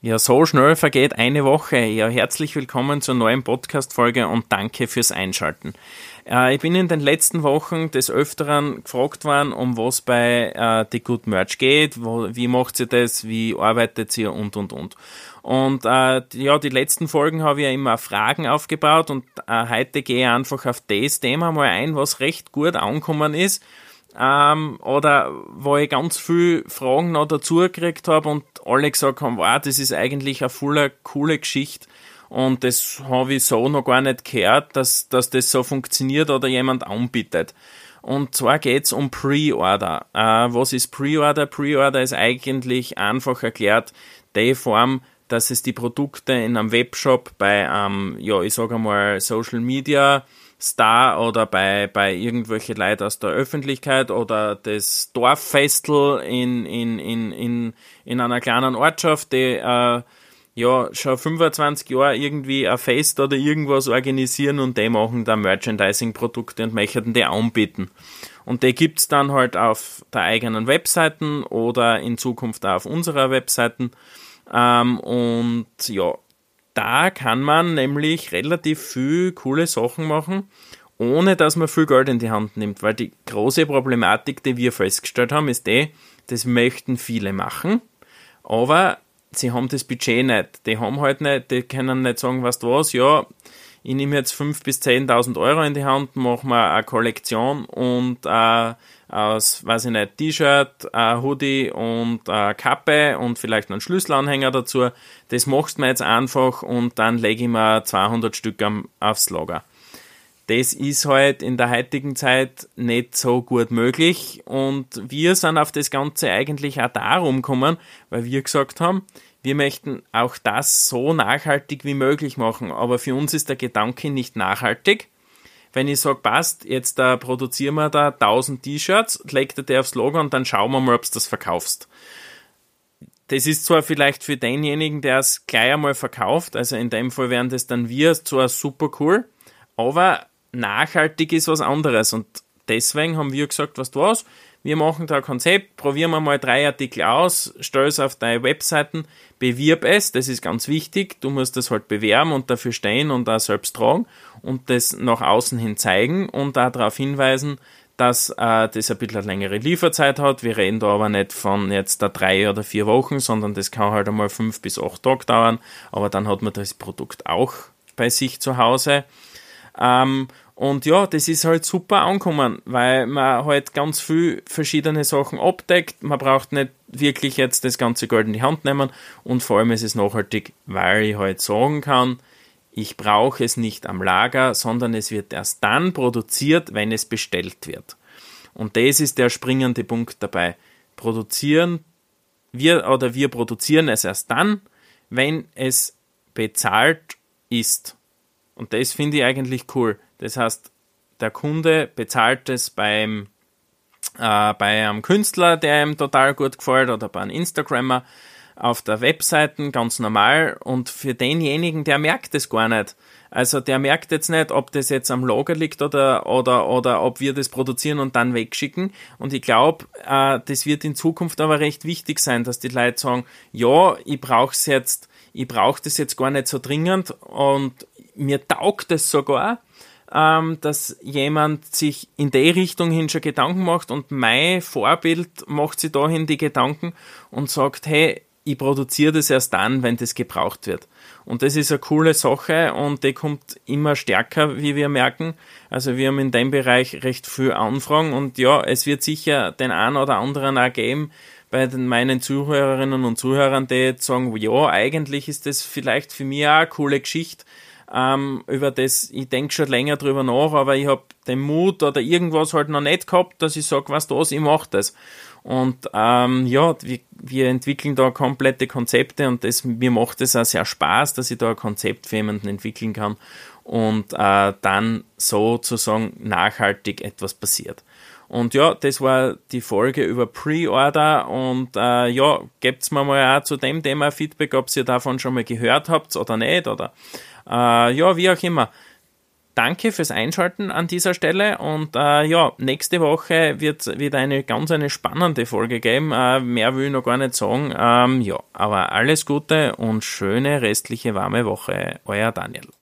Ja, so schnell vergeht eine Woche. Ja, herzlich willkommen zur neuen Podcast-Folge und danke fürs Einschalten. Äh, ich bin in den letzten Wochen des Öfteren gefragt worden, um was bei äh, The Good Merch geht, wo, wie macht ihr das, wie arbeitet ihr und und und. Und äh, ja, die letzten Folgen habe ich ja immer Fragen aufgebaut und äh, heute gehe ich einfach auf das Thema mal ein, was recht gut angekommen ist ähm, oder wo ich ganz viel Fragen noch dazu gekriegt habe und alle gesagt haben, wow, das ist eigentlich eine voller coole Geschichte und das habe ich so noch gar nicht gehört, dass, dass das so funktioniert oder jemand anbietet. Und zwar geht's um Pre-Order. Äh, was ist Pre-Order? Pre-Order ist eigentlich einfach erklärt die Form, dass es die Produkte in einem Webshop bei einem, ja, ich sage mal, Social Media Star oder bei, bei irgendwelche Leute aus der Öffentlichkeit oder das Dorffestel in, in, in, in, in einer kleinen Ortschaft, die äh, ja schon 25 Jahre irgendwie ein Fest oder irgendwas organisieren und die machen da Merchandising-Produkte und möchten die anbieten. Und die gibt's dann halt auf der eigenen Webseiten oder in Zukunft auch auf unserer Webseiten. Ähm, und ja, da kann man nämlich relativ viel coole Sachen machen, ohne dass man viel Geld in die Hand nimmt. Weil die große Problematik, die wir festgestellt haben, ist die, das möchten viele machen, aber sie haben das Budget nicht. Die haben halt nicht, die können nicht sagen, was du was, ja, ich nehme jetzt 5.000 bis 10.000 Euro in die Hand, mache mir eine Kollektion und äh, aus, weiß ich nicht, T-Shirt, ein Hoodie und eine Kappe und vielleicht einen Schlüsselanhänger dazu. Das machst du mir jetzt einfach und dann lege ich mir 200 Stück aufs Lager. Das ist halt in der heutigen Zeit nicht so gut möglich und wir sind auf das Ganze eigentlich auch darum gekommen, weil wir gesagt haben, wir möchten auch das so nachhaltig wie möglich machen, aber für uns ist der Gedanke nicht nachhaltig, wenn ich sage, passt, jetzt da produzieren wir da 1000 T-Shirts, legt er die aufs Logo und dann schauen wir mal, ob du das verkaufst. Das ist zwar vielleicht für denjenigen, der es gleich einmal verkauft, also in dem Fall wären das dann wir, zwar super cool, aber nachhaltig ist was anderes und deswegen haben wir gesagt, was du was, wir machen da ein Konzept, probieren wir mal drei Artikel aus, stell es auf deine Webseiten, bewirb es, das ist ganz wichtig, du musst das halt bewerben und dafür stehen und da selbst tragen und das nach außen hin zeigen und da darauf hinweisen, dass äh, das ein bisschen längere Lieferzeit hat. Wir reden da aber nicht von jetzt da drei oder vier Wochen, sondern das kann halt einmal fünf bis acht Tage dauern, aber dann hat man das Produkt auch bei sich zu Hause. Ähm, und ja, das ist halt super angekommen, weil man halt ganz viel verschiedene Sachen abdeckt. Man braucht nicht wirklich jetzt das ganze Geld in die Hand nehmen und vor allem ist es nachhaltig, weil ich halt sagen kann, ich brauche es nicht am Lager, sondern es wird erst dann produziert, wenn es bestellt wird. Und das ist der springende Punkt dabei. Produzieren wir oder wir produzieren es erst dann, wenn es bezahlt ist. Und das finde ich eigentlich cool. Das heißt, der Kunde bezahlt es beim äh, bei einem Künstler, der ihm total gut gefällt, oder bei einem Instagrammer auf der Webseite ganz normal. Und für denjenigen, der merkt es gar nicht. Also der merkt jetzt nicht, ob das jetzt am Lager liegt oder, oder, oder ob wir das produzieren und dann wegschicken. Und ich glaube, äh, das wird in Zukunft aber recht wichtig sein, dass die Leute sagen, ja, ich brauche es jetzt, ich brauche das jetzt gar nicht so dringend und mir taugt es sogar ähm, dass jemand sich in die Richtung hin schon Gedanken macht und mein Vorbild macht sich dahin die Gedanken und sagt, hey, ich produziere das erst dann, wenn das gebraucht wird. Und das ist eine coole Sache und die kommt immer stärker, wie wir merken. Also wir haben in dem Bereich recht viel Anfragen und ja, es wird sicher den einen oder anderen auch geben, bei den meinen Zuhörerinnen und Zuhörern, die jetzt sagen, ja, eigentlich ist das vielleicht für mich auch eine coole Geschichte, ähm, über das, ich denke schon länger drüber nach, aber ich habe den Mut oder irgendwas halt noch nicht gehabt, dass ich sage, was das, ich mache das. Und ähm, ja, wir, wir entwickeln da komplette Konzepte und das, mir macht es auch sehr Spaß, dass ich da ein Konzept für jemanden entwickeln kann und äh, dann sozusagen nachhaltig etwas passiert. Und ja, das war die Folge über Pre-Order und äh, ja, gebt's mir mal auch zu dem Thema Feedback, ob ihr davon schon mal gehört habt oder nicht oder äh, ja, wie auch immer. danke fürs Einschalten an dieser Stelle und äh, ja, nächste Woche wird wieder eine ganz eine spannende Folge geben. Äh, mehr will ich noch gar nicht sagen. Ähm, ja, aber alles Gute und schöne restliche warme Woche. Euer Daniel.